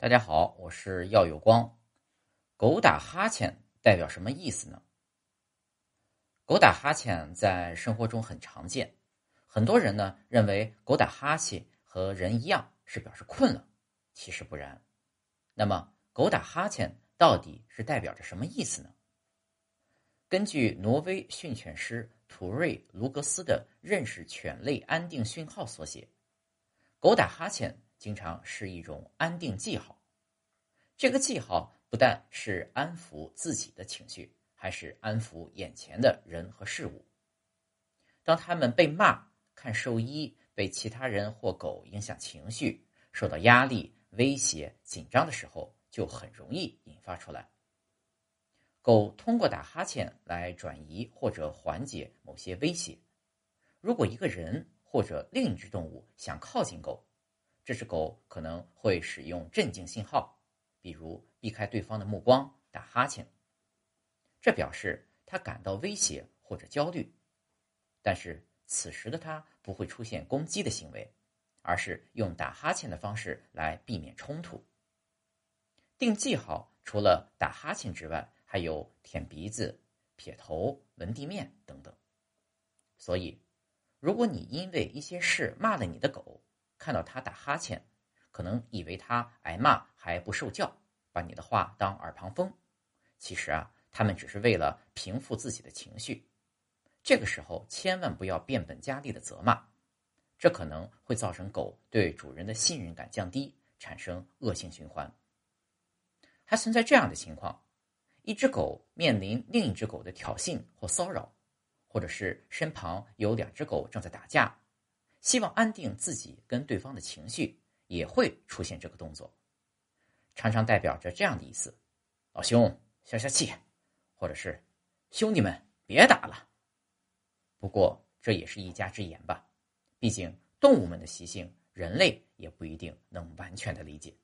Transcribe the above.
大家好，我是耀有光。狗打哈欠代表什么意思呢？狗打哈欠在生活中很常见，很多人呢认为狗打哈欠和人一样是表示困了，其实不然。那么，狗打哈欠到底是代表着什么意思呢？根据挪威训犬师图瑞卢格斯的《认识犬类安定讯号》所写，狗打哈欠。经常是一种安定记号，这个记号不但是安抚自己的情绪，还是安抚眼前的人和事物。当他们被骂、看兽医、被其他人或狗影响情绪、受到压力、威胁、紧张的时候，就很容易引发出来。狗通过打哈欠来转移或者缓解某些威胁。如果一个人或者另一只动物想靠近狗，这只狗可能会使用镇静信号，比如避开对方的目光、打哈欠。这表示它感到威胁或者焦虑，但是此时的它不会出现攻击的行为，而是用打哈欠的方式来避免冲突。定记号除了打哈欠之外，还有舔鼻子、撇头、闻地面等等。所以，如果你因为一些事骂了你的狗，看到他打哈欠，可能以为他挨骂还不受教，把你的话当耳旁风。其实啊，他们只是为了平复自己的情绪。这个时候千万不要变本加厉的责骂，这可能会造成狗对主人的信任感降低，产生恶性循环。还存在这样的情况：一只狗面临另一只狗的挑衅或骚扰，或者是身旁有两只狗正在打架。希望安定自己跟对方的情绪，也会出现这个动作，常常代表着这样的意思：“老兄，消消气。”或者是“兄弟们，别打了。”不过这也是一家之言吧，毕竟动物们的习性，人类也不一定能完全的理解。